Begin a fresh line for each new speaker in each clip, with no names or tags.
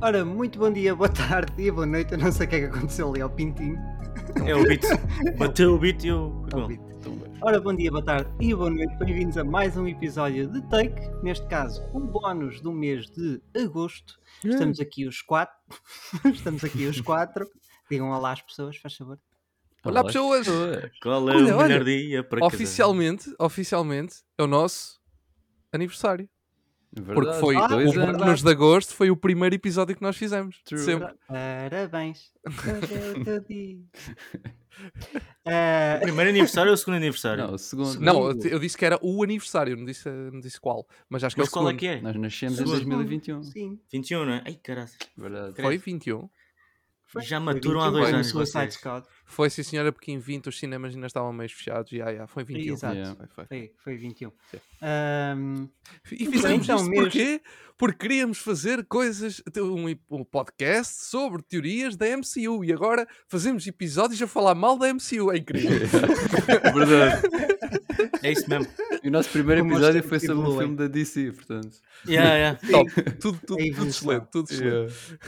Ora, muito bom dia, boa tarde e boa noite. Eu não sei o que é que aconteceu ali ao Pintinho.
É o beat. Bateu o beat e eu.
Ao beat. Ora, bom dia, boa tarde e boa noite. Bem-vindos a mais um episódio de Take. Neste caso, um bónus do mês de agosto. Estamos aqui os quatro. Estamos aqui os quatro. Digam olá às pessoas, faz favor.
Olá, pessoas!
Qual é
Olha,
o
olha,
melhor dia para?
Oficialmente, oficialmente, é o nosso aniversário. Porque
Verdade.
foi
Ah,
o
é
bónus de agosto, foi o primeiro episódio que nós fizemos.
True.
Sempre.
Parabéns. É o.
O
Ah,
primeiro aniversário ou o segundo aniversário?
Não, o segundo.
Não, eu eu disse que era o aniversário, não disse, não disse qual. Mas acho que
Mas
é o
qual é
segundo.
que é?
Nós nascemos em
Segundo.
2021.
sim.
21, não é? Ai, caralho.
Verdade.
Foi 21.
Foi.
Já maturam há
21,
dois anos
Suicide. Squad.
Foi sim, senhora, porque em 20 os cinemas ainda estavam meio fechados. Já, já, foi 21.
Exato.
Yeah.
Foi, foi.
Foi, foi 21.
Sim.
Ahm,
E fizemos
Então,
isso
mesmo.
porquê? Porque queríamos fazer coisas, um, um podcast sobre teorias da MCU e agora fazemos episódios a falar mal da MCU. É incrível.
Verdade.
É isso mesmo.
E o nosso primeiro episódio foi sobre um
evoluem.
filme da DC, portanto.
Yeah, yeah.
Top. Tudo, tudo,
É
tudo excelente. Tudo excelente.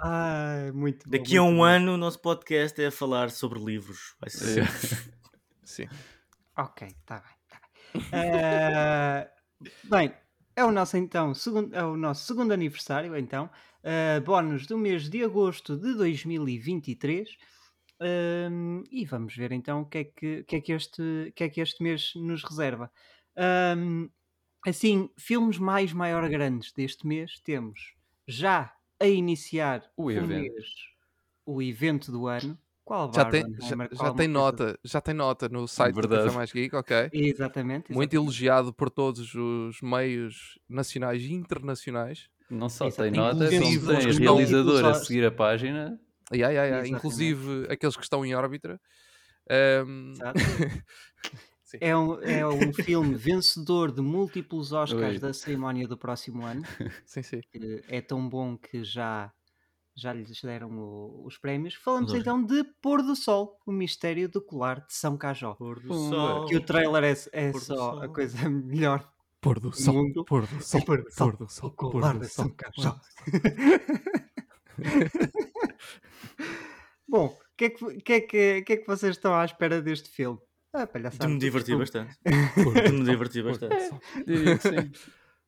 ai, muito bom,
Daqui a
muito
um
bom.
ano o nosso podcast é a falar sobre livros. Vai ser
Yeah.
Sim.
Ok, está bem. Tá bem. Ah, bem, é o nosso então segundo, é o nosso segundo aniversário, então. ah, bónus do mês de agosto de 2023. Ahm, e vamos ver então o que é que, o que, é que, este, o que é que este mês nos reserva. Ahm, assim, filmes mais maior grandes deste mês temos já a iniciar
O evento.
mês o evento do ano. Qual
Já tem,
Barbenheimer?
já,
Qual
já tem nota, já tem nota no site do
Verdade.
Café Mais Geek, ok?
Exatamente.
Muito
exatamente.
elogiado por todos os meios nacionais e internacionais.
Não só
Exato.
tem nota,
Inclusive
como tem
os que estão-
realizador a seguir a página.
Yeah, yeah, yeah. Inclusive aqueles que estão em órbita.
Exato.
Sim.
É um, é um filme vencedor de múltiplos Oscars
Oi.
da cerimónia do próximo ano.
sim, sim.
é tão bom que já, já lhes deram o- os prémios. Falamos
Os
então de Pôr do Sol, o mistério do colar de São Cajó.
Pôr do sol.
Que o trailer é, é só a coisa melhor.
Pôr do
sol,
sol, pôr do sol,
Pôr do sol,
pôr do sol,
o
pôr
colar
do
de
sol.
São Cajó. Bom, o que, é que, que, é que, que é que vocês estão à espera deste filme? Ah, palhaçada.
De me divertir
desculpa.
bastante. De me
do
bastante.
Diria que sim.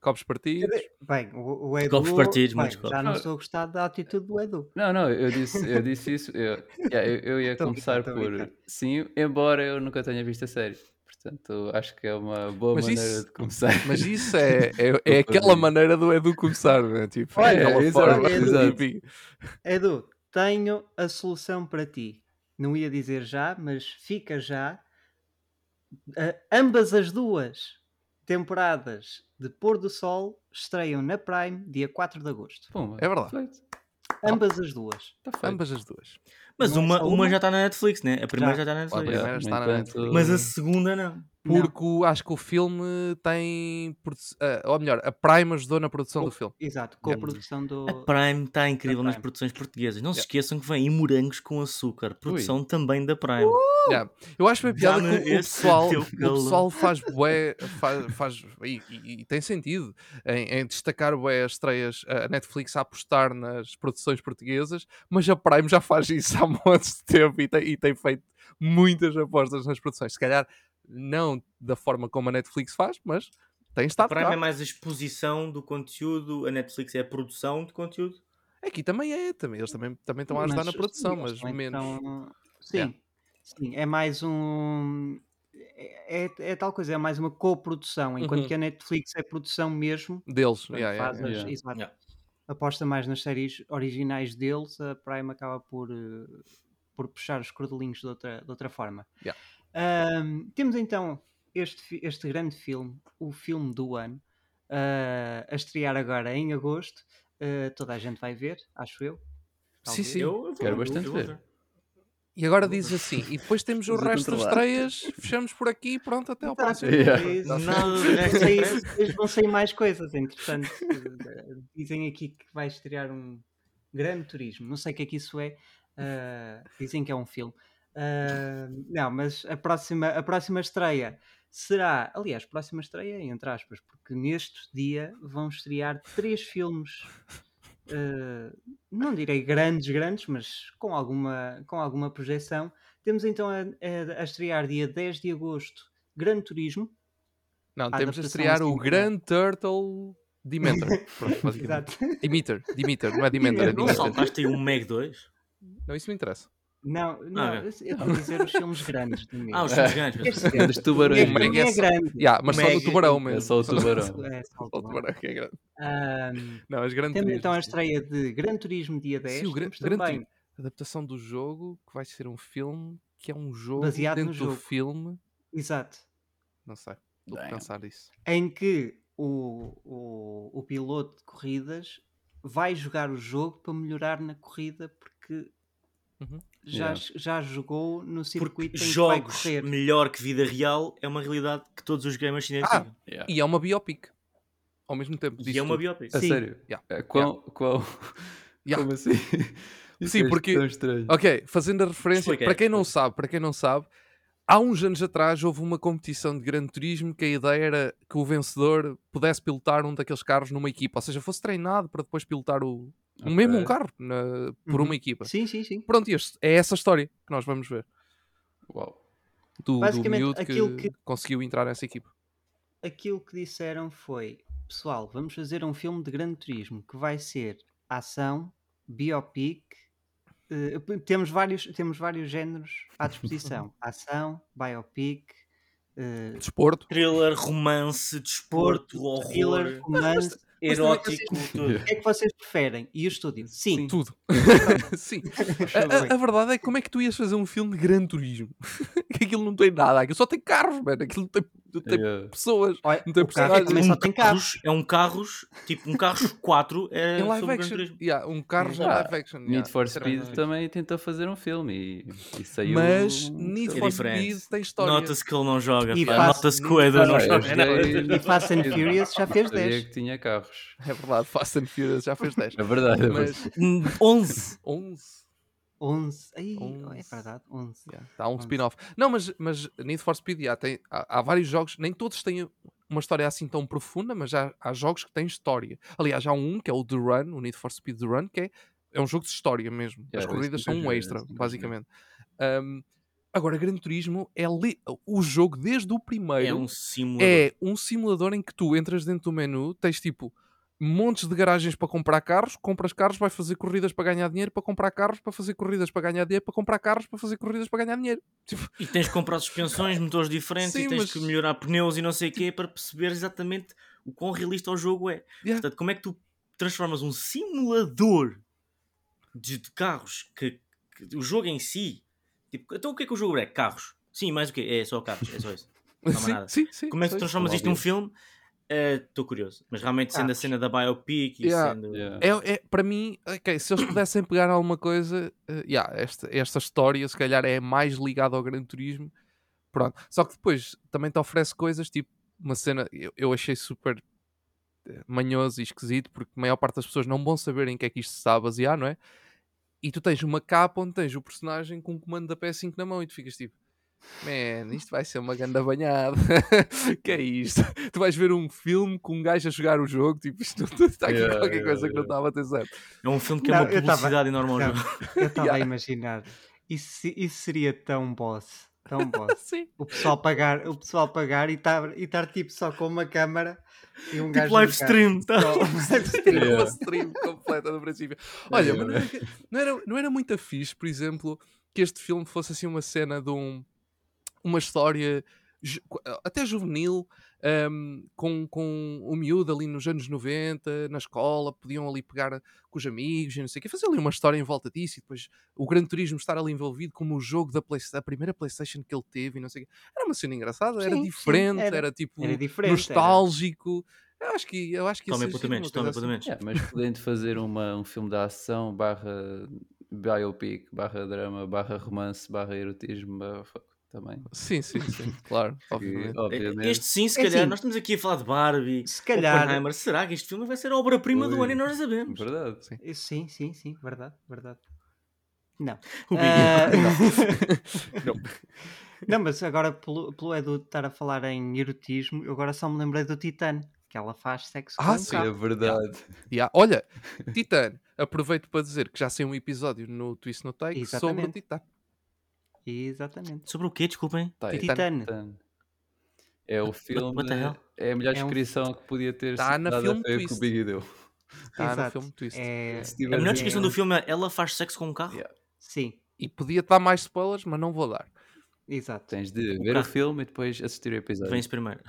Copos partidos.
Bem, o, o Edu,
Copos partidos,
bem,
muitos copos.
já não estou a gostar da atitude do Edu.
Não, não, eu disse, eu disse isso. Eu, yeah, eu, eu ia começar por sim, embora eu nunca tenha visto a série. Portanto, acho que é uma boa
Mas
maneira
isso-
de começar.
Mas isso é, é, é aquela maneira do Edu começar, né? Tipo,
Olha,
é aquela
exato,
forma
exato.
típica.
Edu, tenho a solução para ti. Não ia dizer já, mas fica já. Ambas as duas temporadas de Pôr do Sol estreiam na Prime dia 4 de agosto.
Pumba,
É verdade.
Feito.
Ambas as duas.
Tá feito.
Ambas as duas.
Mas
Não é
uma, uma
uma?
já está na Netflix, né? A primeira já,
Já.
está na
A
Netflix.
primeira
Yeah,
está na Netflix.
Mas a segunda não.
Porque o- acho que o filme tem. ah, ou melhor, a Prime ajudou na produção do filme.
Exato, com a produção do.
A Prime está incrível nas
Prime.
produções portuguesas. Não se
Yeah.
esqueçam que vem morangos com açúcar. Produção também da Prime.
Yeah. Eu acho bem piada que o, o pessoal, o pessoal faz bué, faz, faz e, e- e tem sentido em, em destacar bué as estreias, a Netflix a apostar nas produções portuguesas, mas a Prime já faz isso há montes de tempo e tem, e tem feito muitas apostas nas produções. Se calhar não da forma como a Netflix faz, mas tem
A
estado
Prime
cá.
é mais a exposição do conteúdo, a Netflix é a produção de conteúdo.
Aqui também é, também, eles também, também estão a ajudar na
Mas,
produção,
sim,
mas menos.
estão- Sim,
Yeah.
sim, é mais um. É, é- é tal coisa, é mais uma coprodução, enquanto
Uhum.
que a Netflix é produção mesmo.
Deles. yeah, yeah,
faz
yeah.
as-
yeah.
exato,
Yeah.
aposta mais nas séries originais deles, a Prime acaba por, eh, por puxar os cordelinhos de outra, de outra forma.
Yeah.
Ahm, temos então este, este grande filme, o filme do ano, ah, a estrear agora em agosto. Ah, toda a gente vai ver, acho eu.
Sim,
Talvez.
sim.
Eu, eu vou-
Quero
eu
bastante ver.
E agora diz assim, e depois temos o resto das estreias, fechamos por aqui e pronto, até ao
Exato,
próximo.
Yeah.
é isso.
Nada de
Vão sair-
interessa.
depois vão sair mais coisas, entretanto. Dizem aqui que vai estrear um grande turismo. Não sei o que é que isso é. ah, dizem que é um filme. Não, mas a próxima, a próxima estreia será, aliás, próxima estreia, entre aspas, porque neste dia vão estrear três filmes eh, não direi grandes, grandes, mas com alguma, com alguma projeção. Temos então a, a- a estrear dia 10 de agosto Gran Turismo.
Não, temos a estrear o Grand Turtle Dementor. Pronto.
Exato.
Demeter, Demeter, não é Dementor, é
Não
saltaste aí um Meg 2?
Não, isso não interessa.
Não, não,
ok.
eu estou a dizer os filmes grandes do mesmo.
Ah, os filmes grandes.
Este
mas-
Dos tubarões.
é,
O Meg
não
é só-
grande.
Yeah, mas só do tubarão mesmo.
É só o tubarão.
É só
Só o tubarão que é grande.
Ahm,
Não, as grandes
temos então a estreia de Gran Turismo dia 10.
Sim, o Gran-
Temos
Gran
também
Turismo. Adaptação do jogo, que vai ser um filme, que é um jogo
Baseado no
dentro do
jogo.
filme.
Exato.
Não sei. Vou
Damn.
pensar nisso.
Em que o, o, o piloto de corridas vai jogar o jogo para melhorar na corrida porque
Uhum.
Já,
Yeah.
já jogou no
Porque
circuito em que vai
jogos
correr.
melhor que vida real é uma realidade que todos os gamers se identificam.
Yeah.
E é uma biopic. Ao mesmo tempo.
e é uma biopic.
A
Sim.
sério?
Yeah.
É, Qual, qual...
Yeah.
Como assim? Isso
Sim,
é
porque-. Ok, fazendo a referência,
Explica,
para quem não sabe, para quem não sabe, há uns anos atrás houve uma competição de grande turismo que a ideia era que o vencedor pudesse pilotar um daqueles carros numa equipa, ou seja, fosse treinado para depois pilotar o, um mesmo um carro na- por
Uhum.
uma equipa.
Sim, sim, sim.
Pronto, este- é essa história que nós vamos ver.
Uau.
Do, do
Basicamente,
miúdo que,
aquilo que-
conseguiu entrar nessa equipa.
Aquilo que disseram foi: pessoal, vamos fazer um filme de grande turismo que vai ser ação, biopic. p- temos, vários, temos vários géneros à disposição: ação, biopic, eh,
Desporto.
Thriller, romance, desporto, horror,
thriller, romance.
Erótico, tudo.
O que é que vocês preferem? E o estúdio? Sim.
Tudo. Sim. A, a- a verdade é que como é que tu ias fazer um filme de grande turismo? que aquilo não tem nada, aquilo só tem carros, mano. Aquilo não tem, não tem
Yeah.
pessoas.
Olha,
Não tem
carro
personagens.
também
Um
só tem carros.
é um carros, tipo um carros 4 é
Em live action. Yeah, um carro em
Ah,
live action. yeah,
Need for Speed
muito
também tentou fazer um filme e, e saiu.
Mas
um
Need for
diferente.
Speed tem história.
Nota-se que ele não joga, nota-se que o Edu não joga
E Fast and Furious já fez
Sabia
10.
que tinha carros.
É verdade, Fast and Furious já fez 10.
É verdade. é
Mas
verdade.
Hum, 11.
11.
11. Ai, oh, é
11.
verdade, 11.
Yeah, Há um
Onze.
spin-off. Não, mas, mas Need for Speed yeah, tem, há, há vários jogos, nem todos têm uma história assim tão profunda, mas já há jogos que têm história. Aliás, há um que é o The Run, o Need for Speed The Run, que é, é um jogo de história mesmo.
Yeah,
As corridas são um extra,
nunca
basicamente. Um, agora, Gran Turismo é li- o jogo desde o primeiro.
É um simulador.
é um simulador em que tu entras dentro do menu, tens tipo montes de garagens para comprar carros, compras carros, vais fazer corridas para ganhar dinheiro, para comprar carros, para fazer corridas para ganhar dinheiro, para comprar carros, para fazer corridas para ganhar dinheiro. Tipo,
E tens que comprar suspensões, motores diferentes
Sim,
e tens
mas-
que melhorar pneus e não sei o quê para perceber exatamente o quão realista o jogo é.
Yeah.
Portanto, como é que tu transformas um simulador de, de carros que, que o jogo em si. Tipo, então o que é que o jogo é? Carros. Sim, mais o quê? É só carros, é só isso. Não
sim,
nada.
sim, sim,
Como é que tu transformas isto num filme? Estou curioso. Mas realmente sendo a cena da biopic e
Yeah.
sendo.
Yeah.
É, é, para mim, ok, se eles pudessem pegar alguma coisa, eh, yeah, esta, esta história se calhar é mais ligada ao Gran Turismo. Pronto. Só que depois também te oferece coisas tipo uma cena, eu, eu achei super eh, manhoso e esquisito, porque a maior parte das pessoas não vão saber em que é que isto se está a basear, não é? E tu tens uma capa onde tens o personagem com o comando da PS5 na mão e tu ficas tipo. Man, isto vai ser uma ganda banhada. que é isto? Tu vais ver um filme com um gajo a jogar o jogo, tipo, isto está aqui
Yeah,
qualquer
yeah,
coisa que não
yeah.
estava a ter certo.
É um filme que
Não,
é uma
eu tava-
publicidade enorme ao
não.
jogo.
Eu estava a
Yeah.
imaginar. Isso, isso seria tão boss. Tão boss.
Sim.
O pessoal pagar, o pessoal pagar e estar e estar tipo só com uma câmara e um gajo.
Tipo live
a jogar.
stream. Tá?
Só- live stream.
Uma
Yeah.
stream completa no princípio. Olha, era, não, era, não era muito fixe, por exemplo, que este filme fosse assim uma cena de um, uma história ju- até juvenil, um, com, com o miúdo ali nos anos 90, na escola, podiam ali pegar com os amigos e não sei o quê, fazer ali uma história em volta disso e depois o Gran Turismo estar ali envolvido como o jogo da, Play, da primeira Playstation que ele teve e não sei o quê. Era uma cena engraçada, era
Sim, sim,
diferente,
era.
era, tipo
Era diferente. era.
nostálgico. Eu acho que, eu acho que ser giro,
apontamentos, toma
coisa assim.
apontamentos.
Yeah, mas podendo fazer uma, um filme de ação barra biopic, barra drama, barra romance, barra erotismo, barra também.
Sim, sim, sim, claro, obviamente.
Este sim, se
É
calhar,
assim,
nós estamos aqui a falar de Barbie,
Se calhar.
Oppenheimer. Será que este filme vai ser a obra-prima do ano e nós sabemos?
Verdade.
Sim.
Sim, sim, sim, verdade, verdade. Não. Ah,
Não.
não, mas agora pelo, pelo Edu estar a falar em erotismo, eu agora só me lembrei do Titã. que ela faz sexo
Ah,
com um
sim.
É verdade.
Yeah. Olha, Titan, aproveito para dizer que já saiu um episódio no Twist No Take sobre o
Exatamente. Exatamente.
Sobre o quê? Desculpem.
Tá, é
Titan.
Titan. É o
what
filme.
the hell?
É a melhor
É um-
descrição que podia ter
Tá
sido dada
filme
que o. Biggie deu.
Está no filme Twist.
É...
Se
A melhor descrição do filme é ela faz sexo com um carro?
Yeah.
Sim,
E podia dar mais spoilers, mas não vou dar.
exato.
Tens de
O
ver o
carro.
filme e depois assistir o episódio.
Vem-se primeiro.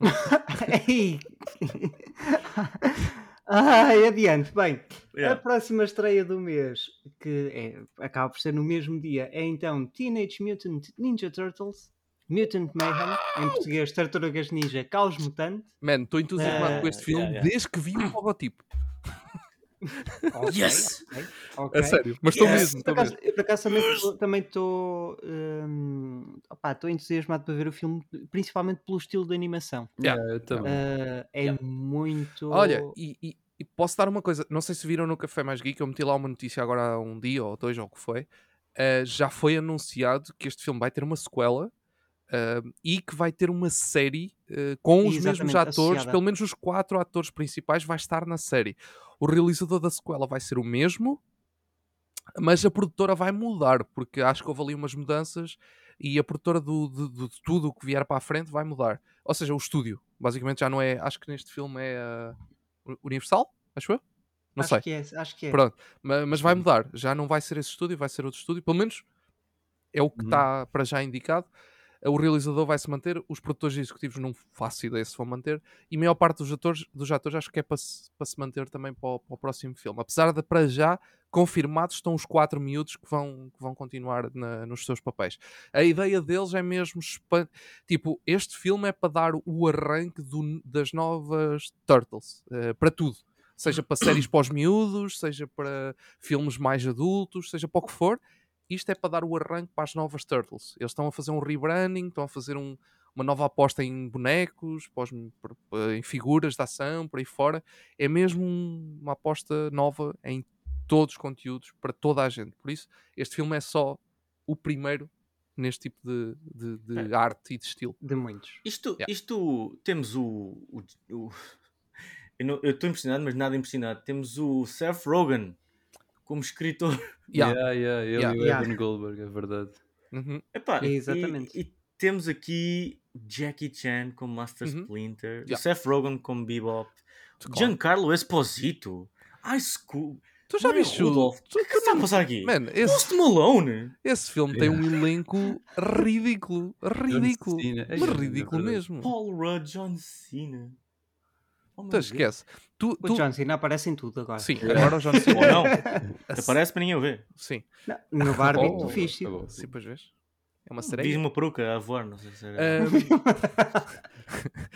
Ei! Ai, adiante. Bem, a
Yeah.
próxima estreia do mês, que é, acaba por ser no mesmo dia, é então Teenage Mutant Ninja Turtles, Mutant Mayhem, em português Tartarugas Ninja Caos Mutante.
Mano, estou entusiasmado
Eh,
com este filme
yeah, yeah.
desde que vi o logotipo.
Ok,
Yes!
ok, ok.
A sério, mas estou
Yes!
mesmo,
Por acaso,
mesmo.
eu, por acaso também estou estou entusiasmado para ver o filme, principalmente pelo estilo de animação.
Yeah.
Yeah.
Ah, é muito.
Olha, e, e- e posso dar uma coisa, não sei se viram no Café Mais Geek, eu meti lá uma notícia agora há um dia ou dois ou o que foi. eh, já foi anunciado que este filme vai ter uma sequela eh, e que vai ter uma série eh, com os mesmos atores,
associada.
pelo menos os quatro atores principais vai estar na série. O realizador da sequela vai ser o mesmo, mas a produtora vai mudar, porque acho que houve ali umas mudanças e a produtora do, de, de tudo o que vier para a frente vai mudar. Ou seja, o estúdio, basicamente já não é, acho que neste filme é a Universal, acho eu? Não
acho
sei.
que é, acho que é.
Pronto, ma- mas, vai mudar. Já não vai ser esse estúdio, vai ser outro estúdio. Pelo menos é o que
Uhum.
está para já indicado. O realizador vai se manter, os produtores executivos não faço ideia se vão manter, e a maior parte dos atores, dos atores acho que é para se, para se manter também para o, para o próximo filme. Apesar de para já confirmados estão os quatro miúdos que vão, que vão continuar na- nos seus papéis. A ideia deles é mesmo tipo, este filme é para dar o arranque do- das novas Turtles, eh, para tudo seja para séries os miúdos, seja para filmes mais adultos, seja para o que for, isto é para dar o arranque para as novas Turtles. Eles estão a fazer um rebranding, estão a fazer um- uma nova aposta em bonecos, para- em figuras de ação, por aí fora. É mesmo um- uma aposta nova em todos os conteúdos, para toda a gente. Por isso, este filme é só o primeiro neste tipo de, de- de arte e de estilo.
De muitos.
Isto,
Yeah.
isto temos o. o, o- eu estou impressionado, mas nada impressionado. Temos o Seth Rogen como escritor.
Yeah.
Yeah, yeah, ele
Yeah.
e o
Yeah.
Evan Goldberg, é verdade.
Uhum.
Epá,
Exatamente.
E, e temos aqui Jackie Chan como Master
Uhum.
Splinter. Seth Rogen como Bebop,
Claro.
Giancarlo Esposito, High School.
Tu já viste o... Tu-
O que é que está a passar aqui?
Man, esse,
Post Malone!
Esse filme tem um elenco ridículo. Ridículo.
Ai,
Mas
é
ridículo mesmo.
Paul Rudd, John Cena. Oh,
Então esquece. Tu,
O
tu...
John Cena aparece em tudo agora.
Sim,
Yeah.
agora o John Cena.
Ou não? Aparece para ninguém ver.
Sim,
Não, no Barbie
Oh,
tu fiz.
Tá bom.
sim, pois vês. É uma
Diz
sereia.
uma peruca a voar, não sei se era.
Ahm,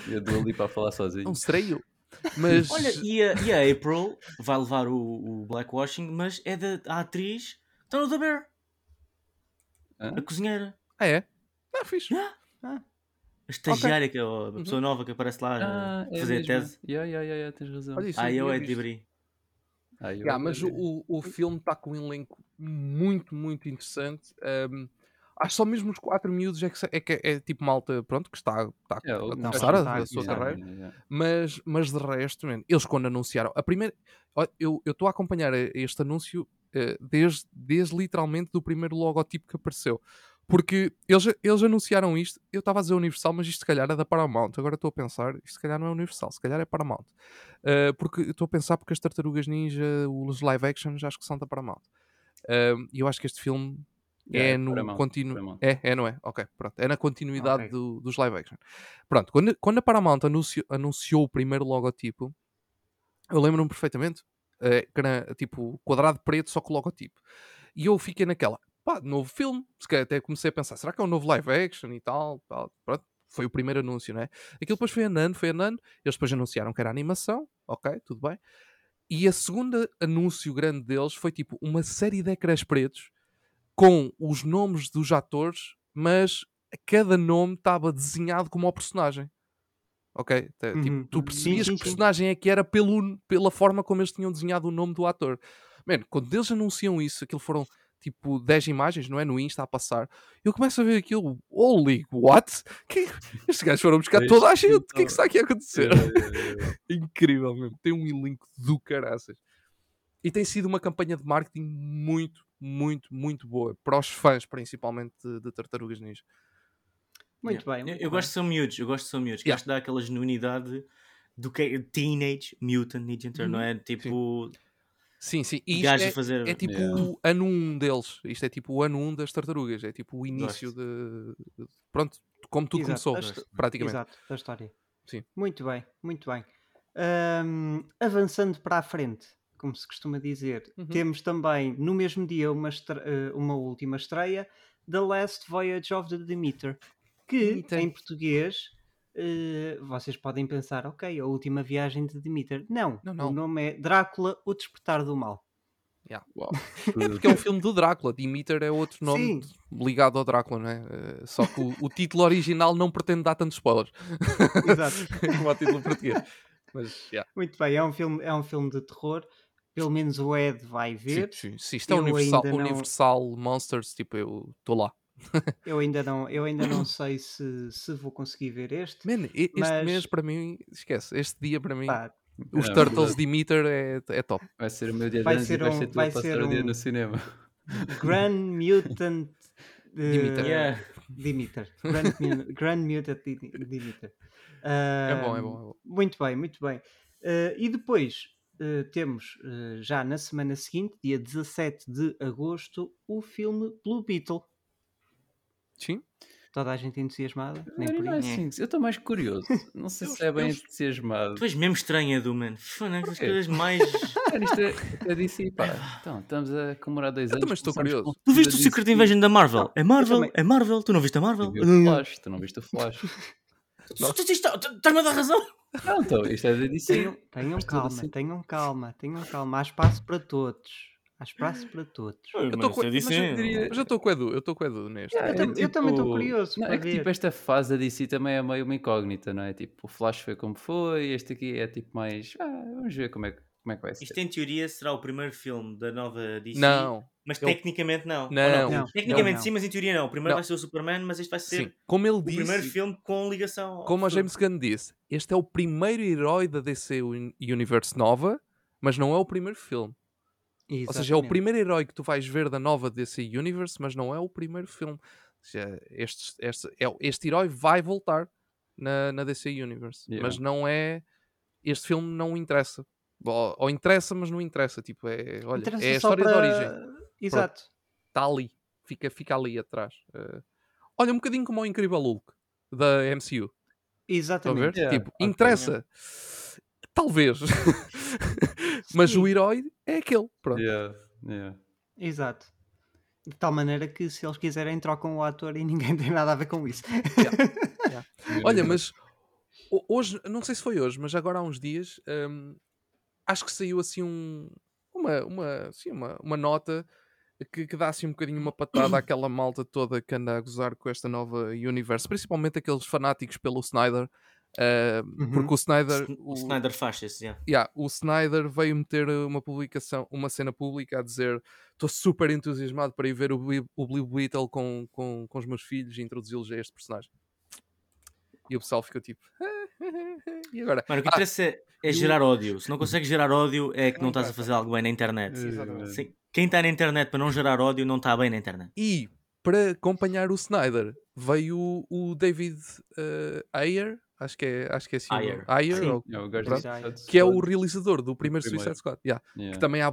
E a Dua Lipa a falar sozinho.
um sereio. Mas.
Olha, e a, e a April vai levar o, o blackwashing, mas é da a atriz no The Bear,
Hã?
a cozinheira.
Ah, é? Não, fixe.
A estagiária, que é a pessoa nova que aparece lá
Ah,
a
é
fazer a tese.
Yeah, yeah, yeah, yeah, tens razão.
Olha isso.
Ah, eu
tinha
é
visto.
Dibri.
Ah, eu-
Yeah, mas o, o filme está com um elenco muito, muito interessante. Ahm, acho só mesmo os quatro miúdos é que, é, que é, é tipo malta, pronto, que está, está
Yeah,
a
o-
começar
não,
a, a sua
yeah.
carreira.
Yeah, yeah.
mas, mas de resto, man, eles quando anunciaram, a primeira, ó, eu eu estou a acompanhar eh, este anúncio eh, desde, desde literalmente do primeiro logotipo que apareceu, porque eles, eles anunciaram isto, eu estava a dizer Universal, mas isto se calhar é da Paramount, agora estou a pensar, isto se calhar não é Universal, se calhar é Paramount, Eh, porque estou a pensar porque as Tartarugas Ninja, os live action, já acho que são da Paramount, Eh, e eu acho que este filme
Yeah,
é
é
no continuo. É, é, não é? Ok, pronto. É na continuidade
Ok.
do- dos live action. Pronto, quando, quando a Paramount anunciou, anunciou o primeiro logotipo, eu lembro-me perfeitamente, eh, que era tipo quadrado preto só com o logotipo. E eu fiquei naquela, pá, novo filme. Se calhar até comecei a pensar, será que é um novo live action e tal? tal. Pronto, foi o primeiro anúncio, não é? Aquilo depois foi andando, foi andando. Eles depois anunciaram que era animação, ok, tudo bem. E a segunda anúncio grande deles foi tipo uma série de ecrãs pretos com os nomes dos atores, mas cada nome estava desenhado como o personagem. Ok? Tá, tipo,
Uhum.
tu
Sim,
percebias
sim,
que
sim.
personagem é que era pelo, pela forma como eles tinham desenhado o nome do ator. Mano, quando eles anunciam isso, aquilo foram tipo 10 imagens, não é? No Insta a passar. Eu começo a ver aquilo, holy, what? Que... Estes gajos foram buscar toda a gente. O que é que está aqui a acontecer?
É,
Incrível mesmo. Tem um elenco do caraças. E tem sido uma campanha de marketing muito, muito, muito boa. Para os fãs, principalmente, de, de Tartarugas Ninja.
Muito
Yeah.
bem.
Eu,
muito
eu
bem.
gosto de ser miúdos, eu gosto de ser miúdos.
Yeah.
Gosto de dar aquela genuinidade do que é Teenage Mutant Ninja Turtle, não é? Tipo,
Sim, sim. E isto é,
fazer.
é tipo
Yeah.
o ano 1 deles. Isto é tipo o ano 1 das tartarugas. É tipo o início de. de- Pronto, como tudo
Exato,
começou, praticamente.
Exato, da história.
Sim.
Muito bem, muito bem. Ahm, avançando para a frente, como se costuma dizer,
Uhum.
temos também no mesmo dia uma, estre- eh, uma última estreia, The Last Voyage of the Demeter, que
Demeter.
em português eh, vocês podem pensar, ok, a última viagem de Demeter. Não,
Não, não.
o nome é Drácula, o Despertar do Mal.
Uau.
É porque é um filme do Drácula. Demeter é outro nome
Sim.
ligado ao Drácula, não é? Eh, Só que o, o título original não pretende dar tantos spoilers
Exato.
como o título português. Mas, yeah.
Muito bem, é um filme, é um filme de terror. Pelo menos o Ed vai ver.
Sim, sim. Se isto é
Eu
Universal,
ainda não-
Universal Monsters, tipo, eu estou lá.
Eu ainda não, eu ainda não sei se, se vou conseguir ver este.
Man, este
Mas-
mês para mim, esquece, este dia para mim,
Pá,
os
Não,
Turtles
mas
Demeter é, é top.
Vai ser o meu dia
Vai
de
ser
vai
um-
ser tu
vai
passar
ser
o dia
um-
no cinema.
Grand Mutant eh,
Demeter.
Yeah.
Demeter. Grand, Grand Mutant Di-
É
Demeter.
bom, é bom, é bom.
Muito bem, muito bem. Eh, e depois eh, temos eh, já na semana seguinte, dia 17 de agosto, o filme Blue Beetle.
Sim,
Toda a gente entusiasmada? Nem
Não,
por
não é
isso.
assim, eu estou mais curioso. Não sei
Eu-
se é bem
eu-
entusiasmado.
Tu és mesmo estranha, do mano. Foda-se, as
Porquê?
coisas mais.
Cara, isto é, é DC, pá. Então, estamos a comemorar dois
Eu
anos.
também estou curioso.
com
Tu viste o Secret. Invasion da Marvel? É Marvel?
também.
É Marvel? Tu não viste a Marvel?
Eu vi o Flash, tu não viste o Flash.
Tu- tu- tu- tu- Estás-me a dar razão?
Não, então, isto é da DC.
Tenham, tenham calma,
assim.
tenham calma, tenham calma. Há espaço para todos. Há espaço para todos.
eu estou com, mas eu diria- mas eu estou com o Edu, eu estou com o Edu neste.
Eu
é
eu também estou
tipo-
curioso
Não,
para
é que tipo, esta fase da DC também é meio uma incógnita, não é? Tipo, o Flash foi como foi, este aqui é tipo mais. Ah, vamos ver como é, que- como é que vai ser.
Isto em teoria será o primeiro filme da nova DC.
Não,
Mas
Ele-
tecnicamente não.
Não,
Não,
Tecnicamente
não,
sim, mas em teoria não. O primeiro
Não.
vai ser o Superman, mas este vai ser
sim. Como ele
o
disse,
primeiro filme com ligação. ao
como a. James Gunn disse, este é o primeiro herói da DC Un- Universe nova, mas não é o primeiro filme. Ou seja, é o
Exatamente.
primeiro herói que tu vais ver da nova DC Universe, mas não é o primeiro filme. Seja, este, este, é, este herói vai voltar na, na DC Universe,
Yeah.
mas não é. Este filme não interessa. Ou, ou interessa, mas não interessa. Tipo, é, olha,
Interessa
é a história de
para-
origem.
Exato.
Está ali. Fica, fica ali atrás. Eh, olha, um bocadinho como o Incrível Hulk da MCU.
Exatamente.
Yeah,
tipo, interessa. Talvez. mas o herói é aquele. Pronto.
Yeah, yeah.
Exato. De tal maneira que se eles quiserem trocam o ator e ninguém tem nada a ver com isso.
Olha, mas ho- hoje, não sei se foi hoje, mas agora há uns dias, hum, acho que saiu assim um, uma, uma, sim, uma, uma nota que, que dá assim um bocadinho uma patada àquela malta toda que anda a gozar com esta nova universo, principalmente aqueles fanáticos pelo Snyder. Ah,
Uhum.
Porque o Snyder,
Sn-
o,
Snyder faz isso, yeah.
yeah, o Snyder veio meter uma publicação, uma cena pública a dizer estou super entusiasmado para ir ver o, o Blue Beetle com, com, com os meus filhos e introduzi-los a este personagem. E o pessoal ficou tipo. e agora?
Mano, o que
Ah,
interessa é, é
eu-
gerar ódio. Se não consegues gerar ódio, é que
Não
não estás a fazer algo bem na internet.
Exatamente.
Sim. Quem está na internet para não gerar ódio não está bem na internet.
E para acompanhar o Snyder veio o, o David eh, Ayer, acho que é, acho que é assim, o.
Ayer.
Ayer,
Sim.
ou-
o
Pronto.
do Suicide
que é o realizador do primeiro
primeiro.
Suicide Squad. yeah.
Yeah.
Que também há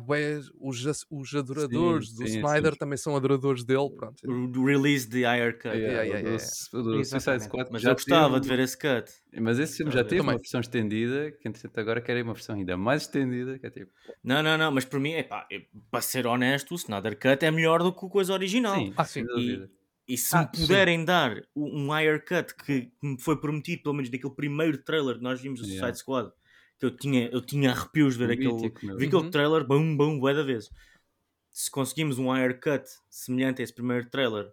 os, os adoradores do
sim,
Snyder
sim.
também são adoradores dele. Pronto.
O o release de Higher Cut.
Yeah,
Yeah,
o
yeah,
do- o do Suicide. Squad
Mas
já
eu gostava de
teve-
ver esse cut.
Mas esse filme já teve
Também.
uma versão estendida, que entretanto agora querem uma versão ainda mais estendida, que é tipo.
Não, não, não, mas para mim, epá, para ser honesto, o Snyder Cut é melhor do que a coisa original.
Sim,
Ah, sim.
dúvida.
E se
Ah,
me puderem dar o- um higher cut que me foi prometido, pelo menos daquele primeiro trailer que nós vimos do
Yeah.
Suicide Squad, que eu tinha, eu tinha arrepios de ver aquele,
mítico, meu.
vi aquele
Uhum.
trailer, bum, bum, bué da vez. Se conseguimos um higher cut semelhante a esse primeiro trailer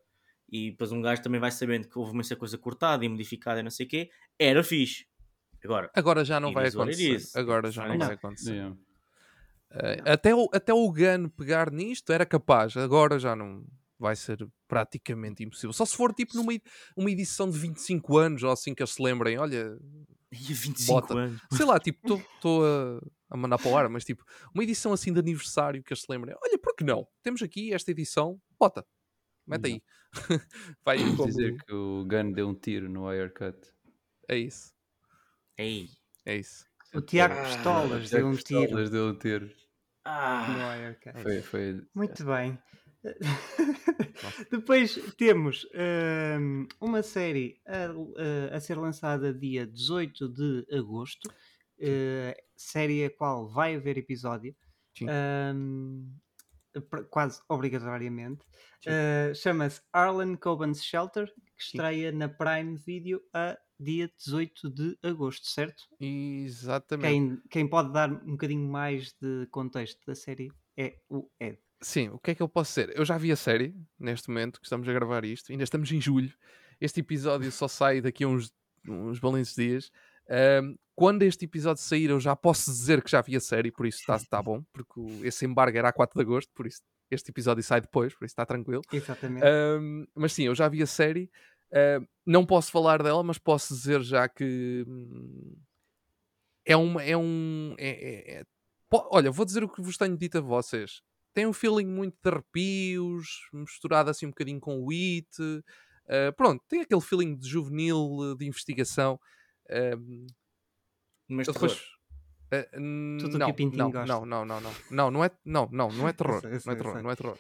e depois um gajo também vai sabendo que houve muita coisa cortada e modificada e não sei o quê, era fixe. Agora,
Agora já não vai acontecer. Agora já não
Não.
vai acontecer.
Yeah.
Uh, até, o, até o Gun pegar nisto era capaz, agora já não vai ser praticamente impossível. Só se for tipo numa uma edição de 25 anos ou assim que eles se lembrem, olha.
E 25
bota.
anos.
Sei lá, tipo, estou a, a mandar para o ar, mas tipo, uma edição assim de aniversário que eles se lembrem, olha, por que não? Temos aqui esta edição, bota, mete aí. vai como...
dizer que o Gun deu um tiro no Wirecut.
É isso.
Ei.
É isso.
O Tiago
Ah,
Pistolas deu um tiro
Pistolas deu um tiro.
no
Ah.
Wirecard.
Foi, foi...
Muito bem. Depois temos hum, uma série a, a- ser lançada dia 18 de agosto, eh, série a qual vai haver episódio,
Sim.
pra- quase obrigatoriamente.
Sim.
Eh, Chama-se Arlen Coben's Shelter, que estreia na Prime Video a dia 18 de agosto, certo?
Exatamente.
Quem, quem pode dar um bocadinho mais de contexto da série é o Ed.
Sim, o que é que eu posso dizer? Eu já vi a série, neste momento, que estamos a gravar isto, ainda estamos em julho. Este episódio só sai daqui a uns, uns valentes dias. Ahm, quando este episódio sair, eu já posso dizer que já vi a série, por isso está tá bom, porque esse embargo era a 4 de agosto, por isso este episódio sai depois, por isso está tranquilo.
Exatamente.
Ahm, mas sim, eu já vi a série. Ahm, não posso falar dela, mas posso dizer já que hum, é uma. É um. é- é- é- olha, vou dizer o que vos tenho dito a vocês. Tem um feeling muito de arrepios, misturado assim um bocadinho com o It. ah, pronto, tem aquele feeling de juvenil, de investigação. Ahm,
Mas
depois. ah,
Tudo o que
não, não,
gosta.
não, não, não, não, não, não é, não, não, não é terror,
eu
não é terror, não é terror.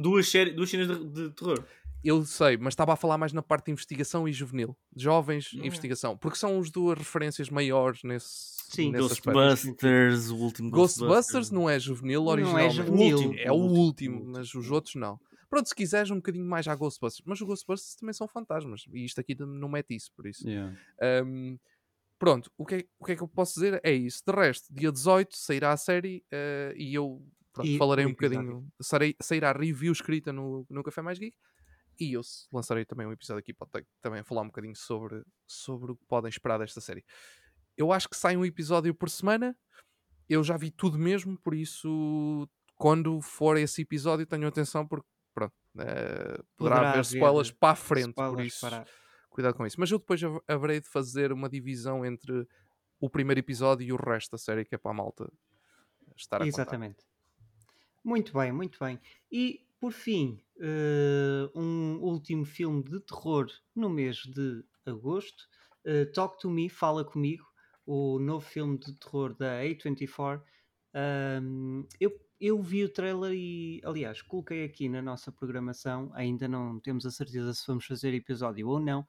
Duas, séries, duas cenas de, de terror.
Eu sei, mas estava a falar mais na parte de investigação e juvenil. Jovens
Não.
investigação. Porque são as duas referências maiores nesse,
Sim.
Ghostbusters, o último
Ghostbusters não é juvenil
Não é juvenil.
O último, é o
último,
último,
o último,
mas os outros não. Pronto, se quiseres um bocadinho mais à Ghostbusters. Mas os Ghostbusters também são fantasmas. E isto aqui não mete isso, por isso.
Yeah.
Ahm, pronto, o que, é, o que é que eu posso dizer é isso. De resto, dia 18 sairá a série eh, e eu pronto,
E
falarei um bocadinho. Sairá review escrita no, no Café Mais Geek e eu lançarei também um episódio aqui para também falar um bocadinho sobre, sobre o que podem esperar desta série. Eu acho que sai um episódio por semana. Eu já vi tudo mesmo, por isso, quando for esse episódio, tenham atenção, porque pronto, eh, poderá,
Poderá
haver spoilers para a frente, por isso
para-
cuidado com isso. Mas eu depois hav- haverei de fazer uma divisão entre o primeiro episódio e o resto da série, que é para a malta estar a contar.
Exatamente. Muito bem, muito bem. E por fim, eh, um último filme de terror no mês de agosto. eh, Talk to Me, Fala Comigo, o novo filme de terror da A24. Ahm, eu, eu vi o trailer e, aliás, coloquei aqui na nossa programação. Ainda não temos a certeza se vamos fazer episódio ou não,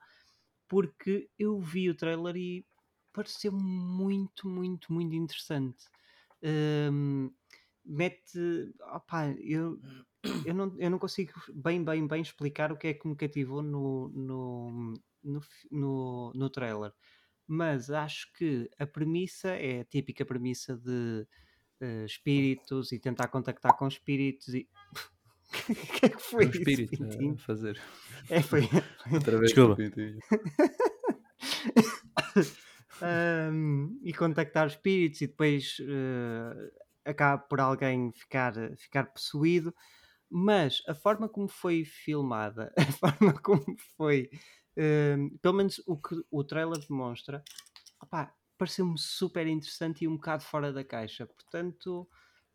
porque eu vi o trailer e pareceu muito, muito, muito interessante. Ahm, mete. opá, eu, eu, não, eu não consigo bem, bem, bem explicar o que é que me cativou no, no, no, no, no trailer. Mas acho que a premissa é a típica premissa de eh, espíritos e tentar contactar com espíritos e. O que é que foi
Um
isso,
espírito
Pintinho?
a fazer.
É, foi,
Outra vez
Desculpa.
Ahm, e contactar espíritos e depois eh, acaba por alguém ficar, ficar possuído. Mas a forma como foi filmada, a forma como foi, ahm, pelo menos o que o trailer demonstra, opá, pareceu-me super interessante e um bocado fora da caixa. Portanto,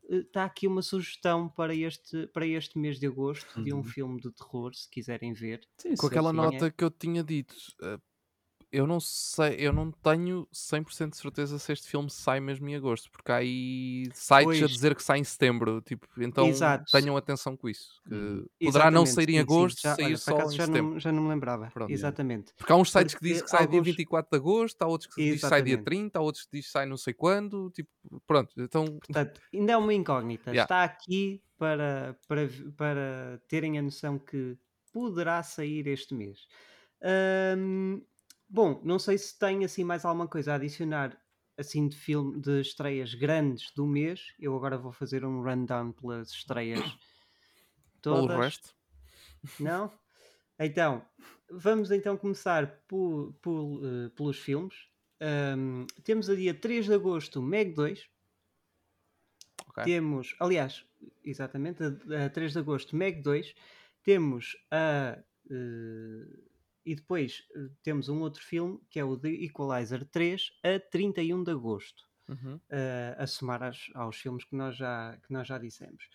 está aqui uma sugestão para este, para este mês de agosto de um
Uhum.
filme de terror, se quiserem ver.
Sim,
Com aquela nota que eu tinha dito, eh, eu não sei, eu não tenho 100% de certeza se este filme sai mesmo em agosto, porque há aí sites a dizer que sai em setembro, tipo, então
Exato.
tenham atenção com isso. que
Uhum.
Poderá não sair em
sim, sim.
agosto,
Já,
sair
olha,
só em
já
setembro.
não, já não me lembrava.
Pronto.
Exatamente.
Porque há uns sites que
Porque
dizem que sai dia
alguns-
24 de agosto, há outros que dizem que sai dia
Exatamente.
30, há outros que dizem que sai não sei quando, tipo, pronto, então
Portanto, ainda é uma incógnita.
Yeah.
Está aqui para, para, para terem a noção que poderá sair este mês. Ahm, bom, não sei se tem assim mais alguma coisa a adicionar assim de filme de estreias grandes do mês. Eu agora vou fazer um rundown pelas estreias
ou o
todas.
resto.
Não? Então, vamos então começar por, por, eh, pelos filmes. Ahm, temos a dia 3 de agosto Meg 2.
Ok.
Temos, aliás, exatamente, a, a 3 de agosto, Meg 2. Temos a. eh, e depois eh, temos um outro filme que é o The Equalizer 3 a 31 de agosto.
Uhum.
eh, a somar às- aos filmes que nós, já, que nós já dissemos.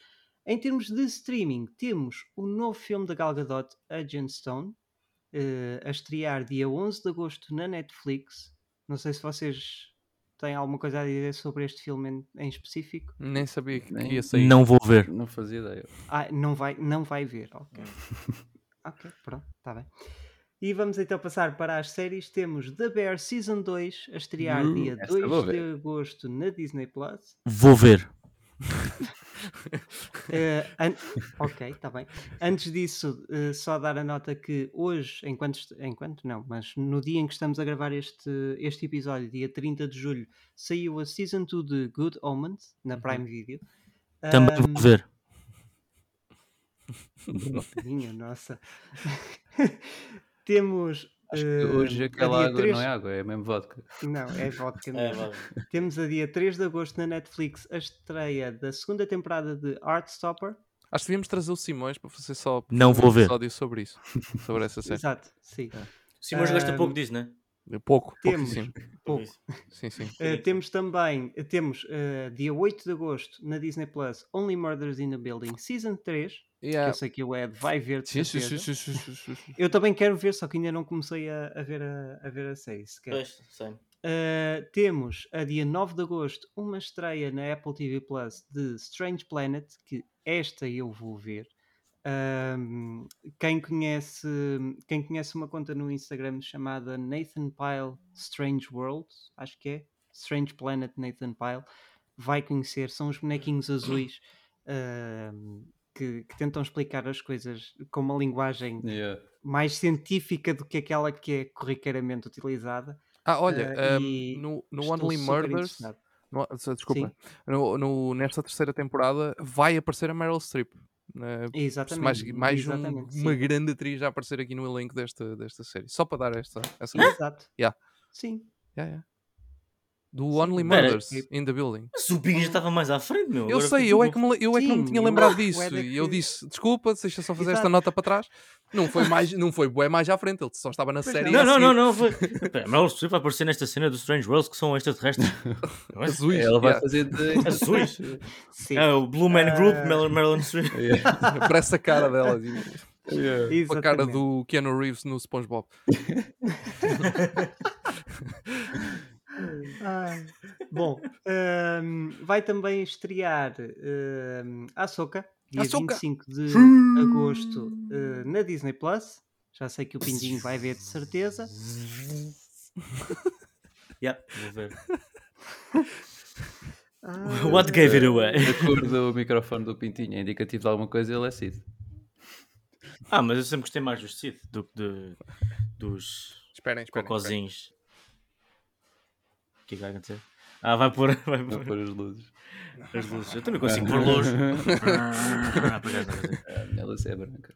Em termos de streaming, temos o novo filme da Gal Gadot, Agent Stone, eh, a estrear dia 11 de agosto na Netflix. Não sei se vocês têm alguma coisa a dizer sobre este filme em, em específico.
Nem sabia que
Nem-
ia sair.
Não vou ver.
Não fazia ideia.
Ah, não vai, não vai ver. Ok. ok, pronto, está bem. E vamos então passar para as séries. Temos The Bear Season 2 a estrear
Uh,
dia
essa
2
vou
de agosto na Disney Plus.
Vou ver.
Eh, an- ok, está bem. Antes disso, eh, só dar a nota que hoje, enquanto, enquanto não, mas no dia em que estamos a gravar este, este episódio, dia 30 de julho, saiu a Season 2 de Good Omens na Prime Video.
Também
Ahm,
vou ver.
minha nossa. Temos.
Acho que
eh,
hoje aquela água
3
não é água, é mesmo vodka.
Não, é vodka
É,
mesmo.
vai.
Temos a dia 3 de agosto na Netflix a estreia da segunda temporada de Heartstopper.
Acho que devíamos trazer o Simões para fazer só
Não
um
vou ver.
episódio sobre isso. Sobre essa série.
Exato, sim.
Simões gosta
Ahm,
pouco disso, né?
Pouco,
Temos.
pouquíssimo.
Pouco.
Sim, sim.
Uh, temos também, temos uh, dia 8 de agosto na Disney Plus Only Murders in the Building Season 3, que
Yeah.
eu sei que o Ed vai ver de
Sim, sim, sim, sim, sim, sim, sim.
Eu também quero ver, só que ainda não comecei a, a ver, a, a ver a série sequer.
Pois, sei.
Uh, temos a dia 9 de agosto uma estreia na Apple TV Plus de Strange Planet, que esta eu vou ver. Um, quem, conhece, quem conhece uma conta no Instagram chamada Nathan Pyle Strange World, acho que é Strange Planet Nathan Pyle, vai conhecer. São os bonequinhos azuis um, que, que tentam explicar as coisas com uma linguagem
Yeah.
mais científica do que aquela que é corriqueiramente utilizada.
Ah, olha,
Uh,
um,
e
no, no Only Murders, no- se- desculpa, no, no- nesta terceira temporada vai aparecer a Meryl Streep. né?
Exatamente.
mais mais um-
exatamente,
uma
sim.
grande atriz a aparecer aqui no elenco desta, desta série. Só para dar esta. essa
Exato.
Yeah.
Sim.
Yeah, yeah. Do
Sim.
Only
Pera,
Murders
e-
in the Building.
Mas o Big já estava mais à frente, meu.
Eu
Agora
sei, eu é, que me, eu é que não me tinha lembrado
o
disso.
É
E eu disse, desculpa, deixa só fazer esta
Exato.
nota para trás. Não foi mais, não foi bué mais à frente, ele só estava na
Pois
série.
não.
Não, não, não, não. Foi... Meryl Streep vai aparecer nesta cena do Strange Worlds que são extraterrestres. É?
Azuis.
Ela vai
yeah.
fazer de.
Azuis.
Sim.
É o Blue Man Group,
Ah.
Marilyn Streep.
Yeah.
Parece a cara dela. assim,
Yeah.
A cara do Keanu Reeves no SpongeBob.
Ai. Bom, hum, vai também estrear hum, Ahsoka, dia
Ahsoka!
25 de agosto uh, na Disney Plus. Já sei que o Pindinho vai ver de certeza.
Yeah, vou ver.
Ah,
What gave it away?
A cor do microfone do Pintinho é indicativo de alguma coisa, ele é Cid.
Ah, mas eu sempre gostei mais dos Sith do que dos
Esperem, esperem. esperem.
Cocozinhos. O que é que vai acontecer? Ah, vai pôr, vai pôr
pôr as luzes.
as luzes. Eu também consigo pôr luz. Por acaso não consigo.
A minha luz é branca.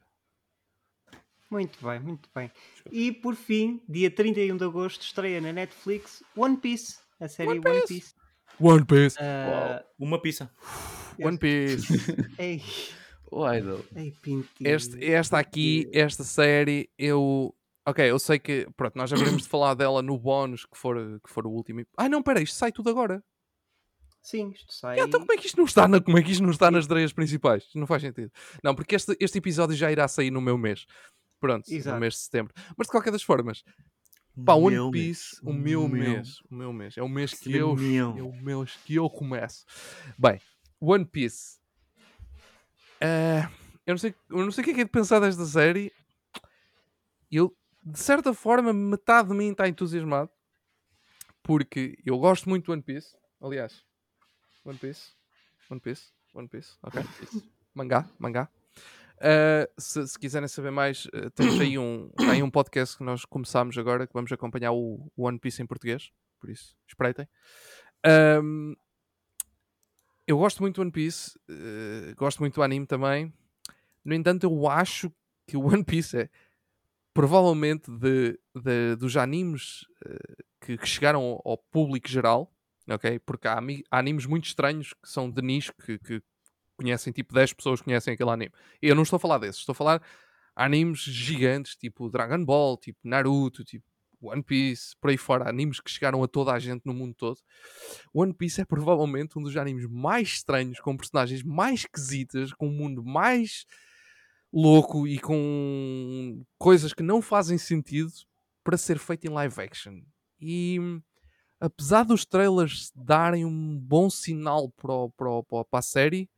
Muito bem, muito bem. E por fim, dia 31 de agosto, estreia na Netflix One Piece, a série
One
One
Piece. One Piece.
Ah,
Uma pizza.
One Piece.
ei,
O Idol.
ei, Pintinho.
Este, esta aqui, esta série, eu. Ok, eu sei que. Pronto, nós já veremos de falar dela no bónus que for, que for o último. Ah, não, pera, isto sai tudo agora.
Sim, isto sai.
Então, como é que isto não está, na, como é que isto não está nas estreias principais? Isto não faz sentido. Não, porque este, este episódio já irá sair no meu mês. Pronto,
Exato.
no mês de setembro. Mas de qualquer das formas, pá, One Piece,
mês.
o meu
Meu.
mês. O meu mês. É o mês que eu.
meu.
É o mês que eu começo. Bem, One Piece. Ah, eu, não sei, eu não sei o que é que é de pensar desta série. Eu, de certa forma, metade de mim está entusiasmado. Porque eu gosto muito de One Piece. Aliás, One Piece. One Piece. One Piece. Ok. Mangá. Mangá. Ah, se, se quiserem saber mais, ah, temos aí um, aí um podcast que nós começámos agora que vamos acompanhar o, o One Piece em português. Por isso, espreitem. Ahm, eu gosto muito do One Piece, eh, gosto muito do anime também. No entanto, eu acho que o One Piece é provavelmente de, de- dos animes eh, que, que chegaram ao, público geral, ok? Porque há, há animes muito estranhos que são de nicho, que, que conhecem, tipo 10 pessoas conhecem aquele anime. Eu não estou a falar desses, estou a falar animes gigantes, tipo Dragon Ball, tipo Naruto, tipo One Piece, por aí fora, animes que chegaram a toda a gente no mundo todo. One Piece é provavelmente um dos animes mais estranhos, com personagens mais esquisitas, com um mundo mais louco e com coisas que não fazem sentido para ser feito em live action. E apesar dos trailers darem um bom sinal para, para, para a série,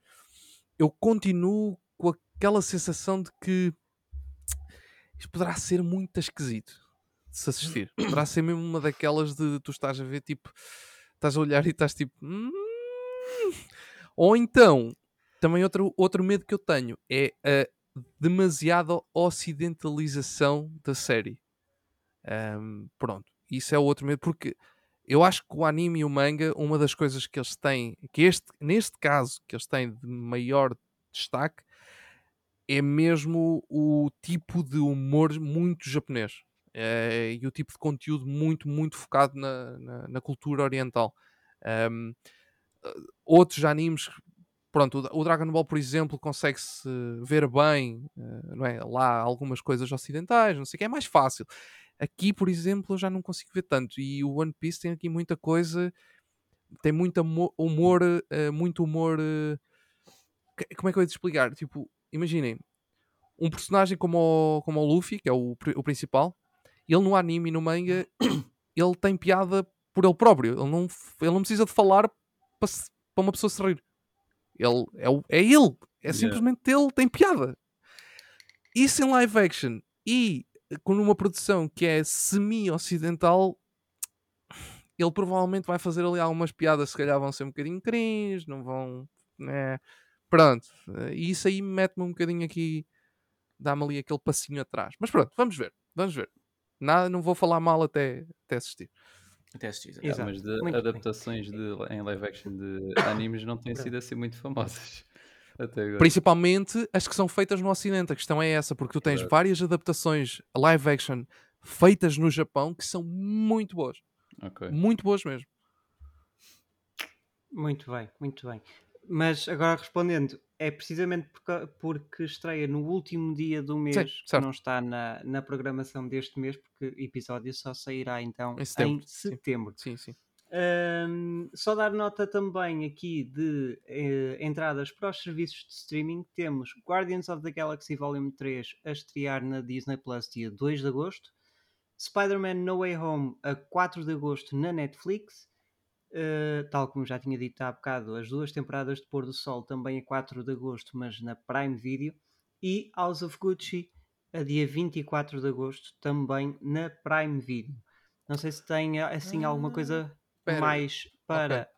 eu continuo com aquela sensação de que isto poderá ser muito esquisito de se assistir. Poderá ser mesmo uma daquelas de tu estás a ver, tipo, estás a olhar e estás tipo. "Hum." Ou então, também outro, outro medo que eu tenho é a demasiada ocidentalização da série. Ahm, pronto, isso é outro medo, porque eu acho que o anime e o manga, uma das coisas que eles têm, que este, neste caso, que eles têm de maior destaque, é mesmo o tipo de humor muito japonês. Eh, e o tipo de conteúdo muito, muito focado na, na, na cultura oriental. Eh, outros animes, pronto, o Dra- o Dragon Ball, por exemplo, consegue-se ver bem, eh, não é? Lá algumas coisas ocidentais, não sei o que, é mais fácil. Aqui, por exemplo, eu já não consigo ver tanto. E o One Piece tem aqui muita coisa, tem muito humor, eh, muito humor. eh, como é que eu ia te explicar? Tipo, imaginem, um personagem como o, como o Luffy, que é o, o principal, ele no anime e no manga, ele tem piada por ele próprio. Ele não, ele não precisa de falar para, para uma pessoa se rir. Ele é, o- é ele. É
Yeah.
simplesmente ele, tem piada. Isso em live action e com uma produção que é semi-ocidental, ele provavelmente vai fazer ali algumas piadas, se calhar vão ser um bocadinho cringe, não vão. Né? Pronto. eh, E isso aí mete-me um bocadinho aqui, dá-me ali aquele passinho atrás. Mas pronto, vamos ver, vamos ver. Nada, não vou falar mal até, até assistir.
Até assistir. exato.
Exato.
Mas de
Muito
adaptações de, em live action de animes não têm sido assim muito famosas. Até agora.
Principalmente as que são feitas no Ocidente. A questão é essa, porque tu tens
Exato.
várias adaptações live action feitas no Japão que são muito boas.
Ok.
Muito boas mesmo.
Muito bem, muito bem. Mas agora respondendo, é precisamente porque, porque estreia no último dia do mês, que
certo.
não está na, na programação deste mês, porque o episódio só sairá então
Em setembro,
em
sim.
setembro.
Sim, sim.
Ahm, só dar nota também aqui de eh, entradas para os serviços de streaming. Temos Guardians of the Galaxy Volume 3 a estrear na Disney Plus dia 2 de agosto. Spider-Man No Way Home a 4 de agosto na Netflix. Uh, tal como já tinha dito há bocado, as duas temporadas de Pôr do Sol também a 4 de agosto, mas na Prime Video. E House of Gucci a dia 24 de agosto, também na Prime Video. Não sei se tem assim alguma coisa
espera.
mais para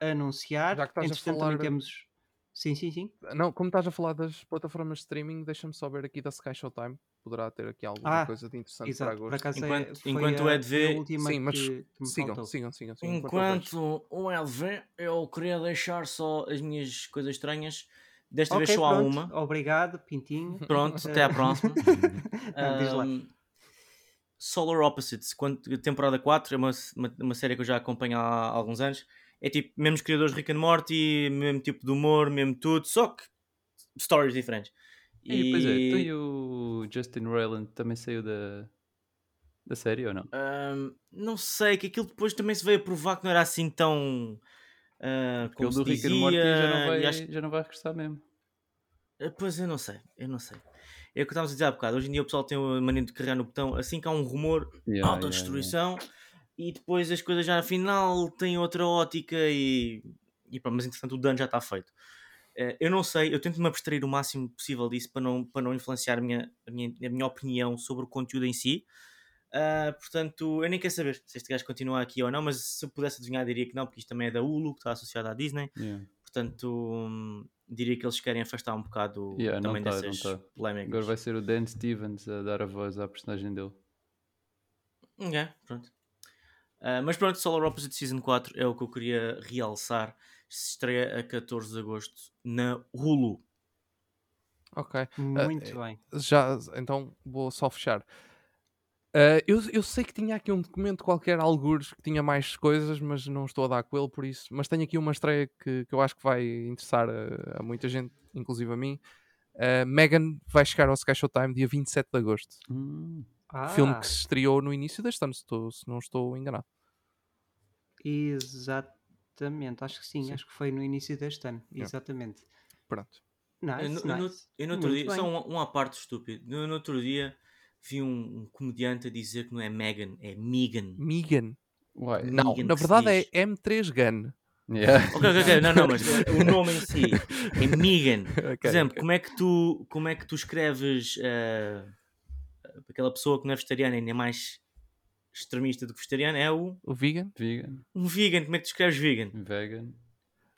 anunciar.
Já que estás a
Entretanto,
falar-
também temos. Sim, sim, sim.
Não, como estás a falar das plataformas de streaming, deixa-me só ver aqui da Sky Showtime. Poderá ter aqui alguma
Ah,
coisa de interessante
Exato.
para agosto.
acaso é-
Enquanto-
foi
enquanto o
a,
Ed
foi a
vê-
última
Sim, mas
que, que me
Sigam, sigam, sigam, sigam. enquanto
o LV, eu queria deixar só as minhas coisas estranhas. Desta
Ok,
vez só há
pronto.
uma.
Obrigado, Pintinho.
Pronto, até à próxima.
Não, diz lá.
Um, Solar Opposites, quando- temporada 4, é uma, uma, uma série que eu já acompanho há alguns anos. É tipo, mesmos criadores de Rick and Morty, mesmo tipo de humor, mesmo tudo, só que stories diferentes.
E, pois é, tu e o Justin Roiland também saiu da, da série ou não?
um, não sei, que aquilo depois também se veio a provar que não era assim tão. Uh, como
do Rick and Morty já não, vai,
e acho-
já não vai regressar mesmo.
Uh, Pois eu não sei, eu não sei. É o que estávamos a dizer há bocado. Hoje em dia o pessoal tem a maneira de carregar no botão assim que há um rumor,
Yeah,
autodestruição e depois as coisas já afinal têm outra ótica e, e pronto, mas entretanto o dano já está feito. Eh, eu não sei, eu tento me abstrair o máximo possível disso para não, para não influenciar a minha, a, minha, a minha opinião sobre o conteúdo em si. Ah, portanto, eu nem quero saber se este gajo continua aqui ou não, mas se eu pudesse adivinhar, diria que não, porque isto também é da Hulu, que está associado à Disney.
Yeah.
Portanto, hum, diria que eles querem afastar um bocado
Yeah,
também
tá,
dessas
tá.
polémicas.
Agora vai ser o Dan Stevens a dar a voz à personagem dele.
É, pronto. Ah, mas pronto, Solar Opposite Season 4 é o que eu queria realçar. Se estreia a 14 de agosto na Hulu.
Ok.
Muito bem.
Já, então vou só fechar. Ah, eu, eu sei que tinha aqui um documento qualquer, algures, que tinha mais coisas, mas não estou a dar com ele por isso. Mas tenho aqui uma estreia que, que eu acho que vai interessar a, a muita gente, inclusive a mim. Ah, Megan vai chegar ao Sky Showtime dia 27 de agosto.
Hum,
Filme
Ah,
que se estreou no início deste ano, se, estou- se não estou enganado.
Exatamente, acho que sim,
Sim.
acho que foi no início deste ano,
Yeah.
exatamente.
Pronto.
Nice,
no- eu no-
nice.
eu no outro
Muito
dia,
bem.
só um, um à parte estúpido. No, no outro dia vi um, um comediante a dizer que não é Megan, é Megan.
Megan.
uai.
Não,
Megan
na verdade é M3 Gun.
Yeah.
Ok, ok, ok, não, não, mas o nome em si é Megan. Por exemplo, como é que tu, como é que tu escreves eh, aquela pessoa que não é vegetariana nem é mais extremista do que vegetariana? É o,
O vegan?
Vegan,
um vegan. Como é que tu escreves vegan?
vegan.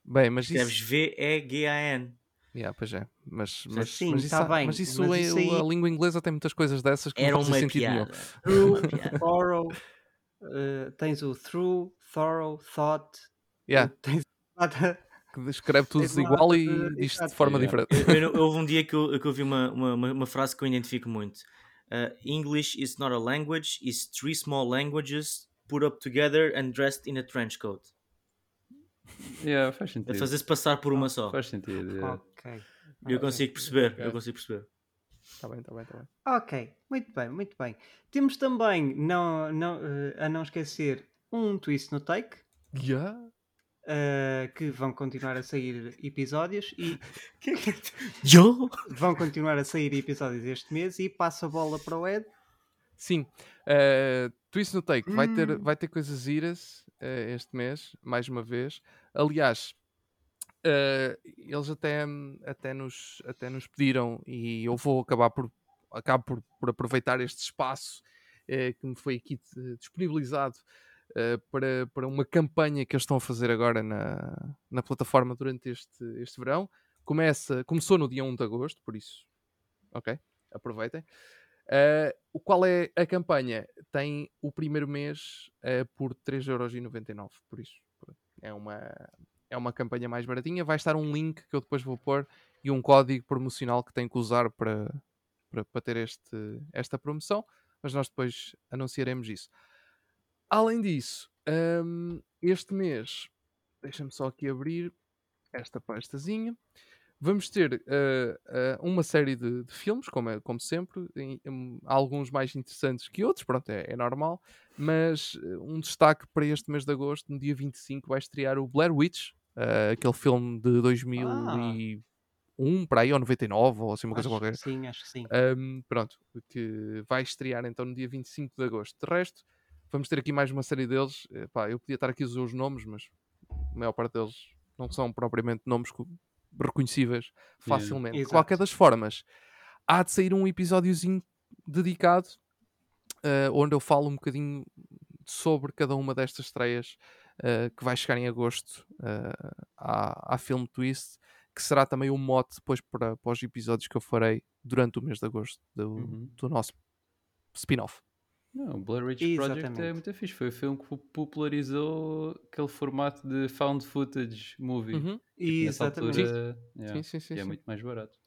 Bem, mas
Escreves
isso...
V-E-G-A-N.
Yeah, pois é. Mas, mas,
Sim,
mas, isso,
tá
há-
bem,
mas isso,
mas
é-
isso aí-
a língua inglesa tem muitas coisas dessas que
Era
não fazem sentido nenhum.
piada. Piada.
thorough, eh, tens o through, thorough, thought,
Yeah,
tens nada.
que escreve tudo
Tens
igual e diz de forma
Yeah.
diferente.
Eu- eu- houve um dia que eu, que eu vi uma, uma- uma frase que eu identifico muito. Uh, English is not a language, it's three small languages put up together and dressed in a trench coat.
Yeah, faz
É
sentido.
fazer-se passar por uma só.
Faz sentido. yeah.
Ok.
Eu consigo perceber,
Ok.
eu consigo perceber.
Está bem, está bem, está bem.
Ok, muito bem, muito bem. Temos também, não, não, eh, a não esquecer, um twist no take.
Yeah.
Eh, que vão continuar a sair episódios e
Yo!
vão continuar a sair episódios este mês e passa a bola para o Ed.
Sim, uh, Twist no Take vai, ter,
Hum.
vai ter coisas iras uh, este mês, mais uma vez. Aliás, uh, eles até, até, nos, até nos pediram e eu vou acabar por, acabo por, por aproveitar este espaço uh, que me foi aqui eh, disponibilizado uh, para, para uma campanha que eles estão a fazer agora na, na plataforma durante este, este verão. Começa, começou no dia 1 de agosto, por isso, ok, aproveitem. Uh, o qual é a campanha? Tem o primeiro mês uh, por 3,99€, por isso é uma, é uma campanha mais baratinha. Vai estar um link que eu depois vou pôr e um código promocional que tem que usar para, para, para ter este, esta promoção, mas nós depois anunciaremos isso. Além disso, um, este mês, deixa-me só aqui abrir esta pastazinha. Vamos ter uh, uh, uma série de, de filmes, como, é, como sempre, em, em, alguns mais interessantes que outros, pronto, é, é normal, mas uh, um destaque para este mês de agosto, no dia 25, vai estrear o Blair Witch, aquele filme de 2001, ah. para aí, ou 99, ou assim uma
acho
coisa qualquer.
Que sim, acho que sim.
Um, pronto, que vai estrear então no dia 25 de agosto. De resto, vamos ter aqui mais uma série deles. Epá, eu podia estar aqui a usar os nomes, mas a maior parte deles não são propriamente nomes reconhecíveis facilmente.
Yeah.
De qualquer das formas, há de sair um episódiozinho dedicado uh, onde eu falo um bocadinho sobre cada uma destas estreias uh, que vai chegar em agosto uh, à, à Film Twist, que será também um mote depois para, para os episódios que eu farei durante o mês de agosto do, uhum. do nosso spin-off.
Não, o Blair Witch Project é muito fixe. Foi o filme que popularizou aquele formato de found footage movie.
Uhum.
Exatamente.
Altura, yeah,
sim, sim, sim,
é
sim.
muito mais barato.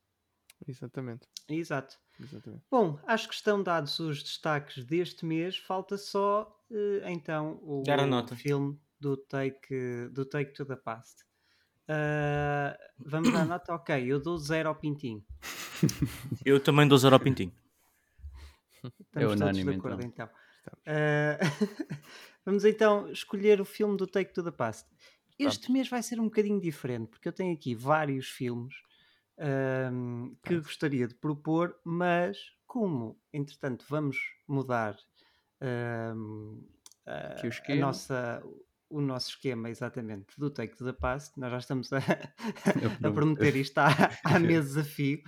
Exatamente.
Exato.
Exatamente.
Bom, acho que estão dados os destaques deste mês. Falta só uh, então o,
Dar a nota.
filme do Take, do take to the Past. Uh, vamos dar nota? Ok, eu dou zero ao Pintinho.
Eu também dou zero ao Pintinho.
Estamos
é unânime,
de acordo,
então.
então. Uh, vamos então escolher o filme do Take to the Past. Este Vamos. mês vai ser um bocadinho diferente, porque eu tenho aqui vários filmes um, que Vamos. gostaria de propor, mas como, entretanto, vamos mudar um, a, a, nossa, o nosso esquema exatamente do Take to the Past, nós já estamos a, a prometer isto há, há meses a fio.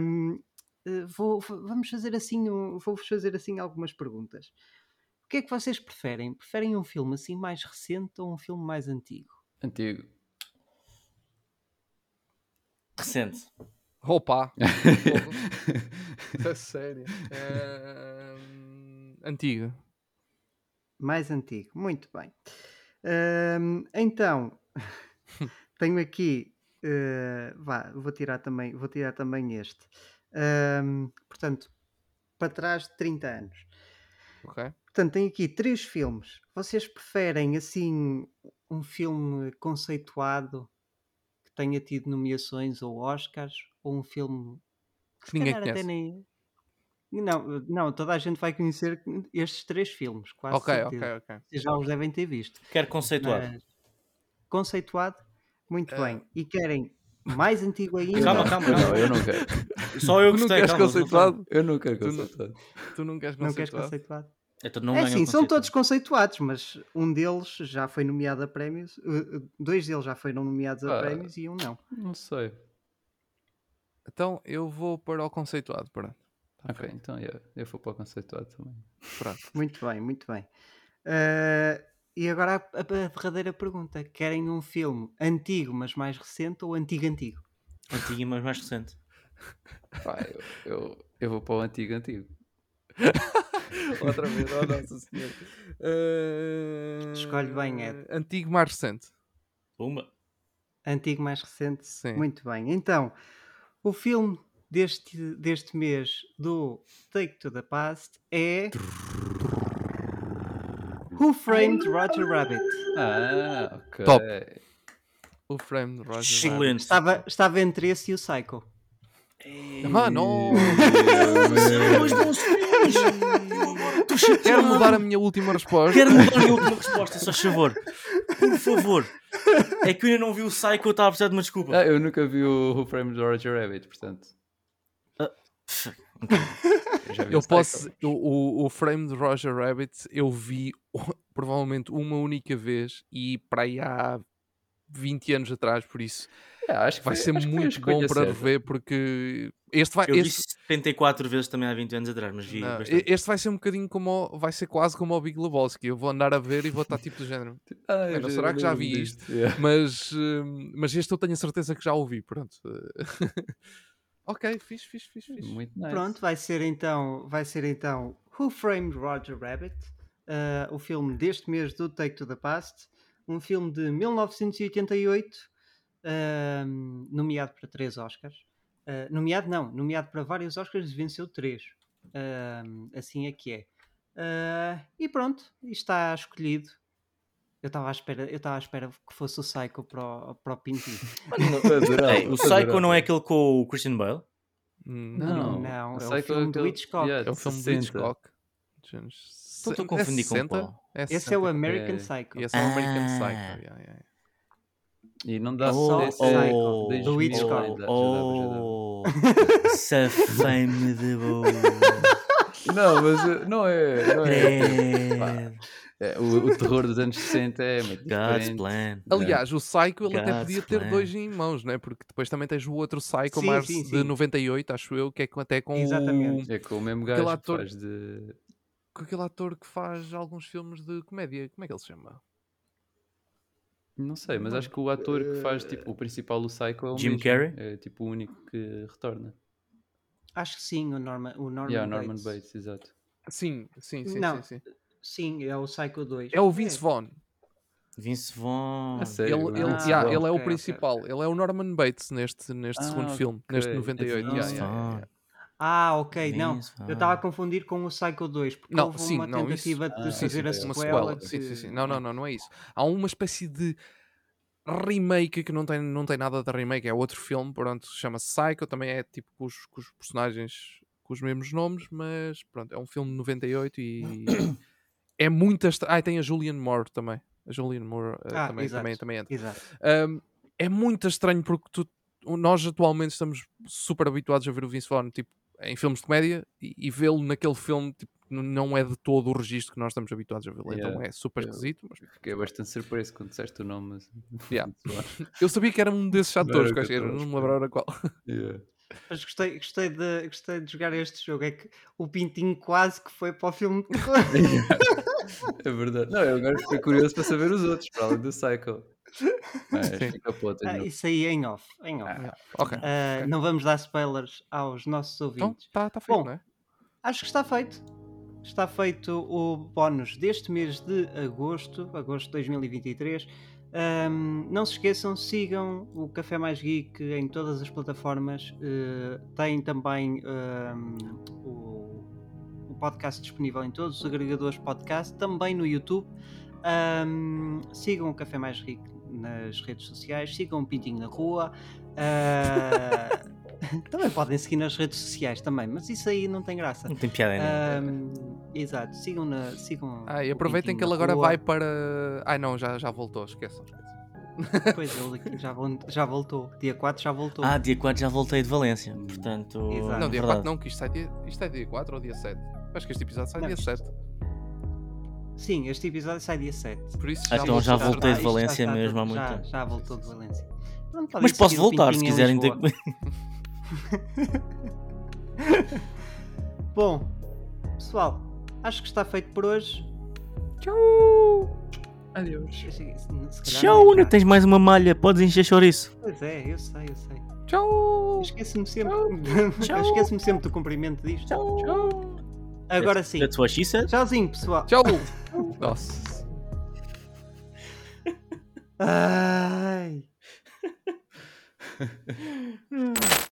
um, Vou, vamos fazer assim, vou-vos fazer assim algumas perguntas. O que é que vocês preferem? Preferem um filme assim mais recente ou um filme mais antigo?
Antigo.
Recente.
Opa! é sério. É... Antigo.
Mais antigo, muito bem. Um, então, tenho aqui. Uh, vá, vou tirar também, vou tirar também este. Um, portanto, para trás de 30 anos.
Ok.
Portanto, tem aqui três filmes. Vocês preferem assim um filme conceituado que tenha tido nomeações ou Oscars ou um filme
Que
se
ninguém conhece.
nem. Não, não, toda a gente vai conhecer estes três filmes, quase
Ok,
certeza.
ok, ok.
Vocês já os devem ter visto.
Quero conceituado.
Mas conceituado, muito
Eh,
bem. E querem mais antigo ainda?
Calma, calma,
Eu não,
calma.
eu não quero.
Só eu
Tu não
gostei.
queres conceituado?
Eu não quero
Tu não-
conceituado.
Tu não queres
Não queres
conceituado?
conceituado?
Então não
é sim, são todos
conceituado.
conceituados, mas um deles já foi nomeado a prémios, uh, uh, dois deles já foram nomeados a
Ah.
prémios e um não.
Não sei.
Então eu vou para o conceituado. Pronto. Tá
Ok,
feito.
então yeah, eu vou para o conceituado também.
Pronto.
Muito bem, muito bem. Uh, e agora a, a derradeira pergunta: querem um filme antigo, mas mais recente ou antigo-antigo?
Antigo, mas mais recente.
Pá, eu, eu, eu vou para o antigo antigo.
Outra vez, oh nossa senhora. Eh,
Escolhe bem, Ed.
Antigo mais recente.
Pumba.
Antigo mais recente?
Sim.
Muito bem. Então, o filme deste, deste mês do Take to the Past é. Who Framed Roger Rabbit?
Ah, ok.
Top. O frame de Roger Rabbit.
Excelente.
Estava, estava entre esse e o Psycho.
Ah, não!
Dois bons filmes. Estou chateado.
Quero mudar a minha última resposta.
Quero mudar a minha última resposta, só favor. Por favor. É que eu ainda não vi o Psycho, eu estava a precisar de uma desculpa.
Ah, eu nunca vi o Who Framed Roger Rabbit, portanto. Eu, já vi
Eu
Psycho.
posso. O, o, o frame de Roger Rabbit eu vi provavelmente uma única vez e para aí há 20 anos atrás, por isso
É, acho que
vai
foi-
ser muito bom para rever porque este vai.
Eu vi
Este,
74 vezes também há 20 anos atrás, mas vi
não, este vai ser um bocadinho como. o- Vai ser quase como o Big Lebowski. Eu vou andar a ver e vou estar tipo do género.
Ah,
Mano, será que já vi
disto, yeah.
Mas, hum, mas este eu tenho a certeza que já ouvi. Pronto. ok, fixe, fixe, fixe. fixe.
Muito nice.
Pronto, vai ser então, vai ser então Who Framed Roger Rabbit, ah, o filme deste mês do Take to the Past, um filme de 1988, ahm, nomeado para três Oscars. Ah, nomeado não, nomeado para vários Oscars e venceu três. Ahm, assim é que é. Ah, e pronto, está escolhido. Eu estava à espera, eu estava à espera que fosse o Psycho para o, para o Pintinho.
O Psycho não é aquele com o Christian Bale?
Não,
Não,
o
é o
Psycho
filme do
aquele-
Hitchcock.
yeah,
É o filme de
60.
Hitchcock.
Então
Se-
estou a
é
confundir com
60?
qual?
É
Esse é
60.
o American
É,
Psycho.
E esse é o American
Ah.
Psycho. yeah, yeah.
E não dá
Oh,
só
oh,
Psycho,
do
2000
Hitchcock.
ainda, já dava, já dava.
Oh, safame de boa.
Não, mas uh, não é. Não é,
Credo.
é, o, o terror dos anos 60 é muito
God's
diferente.
plan.
Aliás, o Psycho ele até
God's
podia ter
plan.
dois em mãos, né? Porque depois também tens o outro Psycho
Sim,
mais
sim,
de
sim.
98, acho eu, que é com- até com
Exatamente.
o,
É com o mesmo gajo que
ator-
faz de.
Com aquele ator que faz alguns filmes de comédia. Como é que ele se chama?
Não sei, mas acho que o ator que faz tipo, o principal do Psycho é o
Jim
mesmo.
Carrey?
É tipo o único que retorna.
Acho que sim, o Norman, o Norman,
yeah, Norman
Bates.
Bates, exato.
Sim, sim, sim,
Não.
sim, sim.
Sim, é o Psycho 2.
É o Vince Vaughn.
Vince Vaughn.
A sério?
Ele, ele,
Ah,
yeah, ele é o principal.
ok.
Ele é o Norman Bates neste, neste
Ah,
segundo filme, neste
ok.
98.
Vince
yeah, yeah, yeah.
Ah, ok, não. Eu estava a
Vaughn.
confundir com o Psycho 2, porque
Não,
houve
sim,
uma
não, isso-
tentativa
Ah,
de
sim,
fazer a
sim,
Uma
sequela.
sequela. Sim,
que-
sim, sim. Não, não, não, não é isso. Há uma espécie de remake que não tem, não tem nada de remake, é outro filme, pronto, chama-se Psycho, também é tipo com os, com os personagens com os mesmos nomes, mas pronto, é um filme de 98 e é muito estranho. Ah, tem a Julianne Moore também. A Julianne Moore eh,
Ah,
também,
exato.
também, também entra.
Exato.
Um, é muito estranho porque tu- nós atualmente estamos super habituados a ver o Vince Vaughn tipo, em filmes de comédia e, e vê-lo naquele filme tipo, não é de todo o registro que nós estamos habituados a vê-lo. Então
Yeah.
é super esquisito. Mas
Fiquei bastante surpreso quando disseste o nome. Mas...
Yeah. eu sabia que era um desses atores,
que eu
não me lembrava qual.
Yeah.
Mas gostei, gostei, de, gostei de jogar este jogo. É que o Pintinho quase que foi para o filme de terror.
É verdade. Não, eu agora fiquei curioso para saber os outros, para além do Psycho. Mas
Sim.
fica outras
Ah, isso aí em off. Em off.
Yeah. Ok.
Ah,
ok.
Não vamos dar spoilers aos nossos
Então
ouvintes.
está tá feito,
Bom,
não é?
Acho que está feito. Está feito o bónus deste mês de agosto, agosto de 2023. Ahm, não se esqueçam, sigam o Café Mais Geek em todas as plataformas. Eh, tem também ahm, o podcast disponível em todos os agregadores de podcast, também no YouTube. Ahm, sigam o Café Mais Rico nas redes sociais, sigam o Pintinho na Rua. ah, também podem seguir nas redes sociais também, mas isso aí não tem graça.
Não tem piada nenhuma.
Ahm, exato, sigam na. Sigam
Ah, e aproveitem que ele agora
Rua.
vai para. Ai não, já, já voltou, esqueçam.
Pois ele já, já voltou. Dia 4 já voltou.
Ah, dia 4 já voltei de Valência, portanto.
Exato.
Não, dia
verdade.
4 não, que isto, sai dia, isto é dia 4 ou dia 7? Acho que este episódio sai
Não,
dia
isto-
7.
Sim, este episódio sai dia 7.
Por isso
Ah, então já voltei de
já
Valência
está
mesmo há muito
já,
tempo.
Já voltou de Valência.
Mas posso voltar se quiserem. Ter-
Bom, pessoal, acho que está feito por hoje.
Adeus.
Tchau,
não é
ainda
já.
tens mais uma malha, podes encher chouriço.
Pois é, eu sei, eu sei.
Tchau!
Esqueço-me sempre.
Tchau.
Esqueço-me sempre do cumprimento disto.
Tchau.
Agora sim.
That's what she said.
Tchauzinho, pessoal.
Tchau! Nossa.
Ai.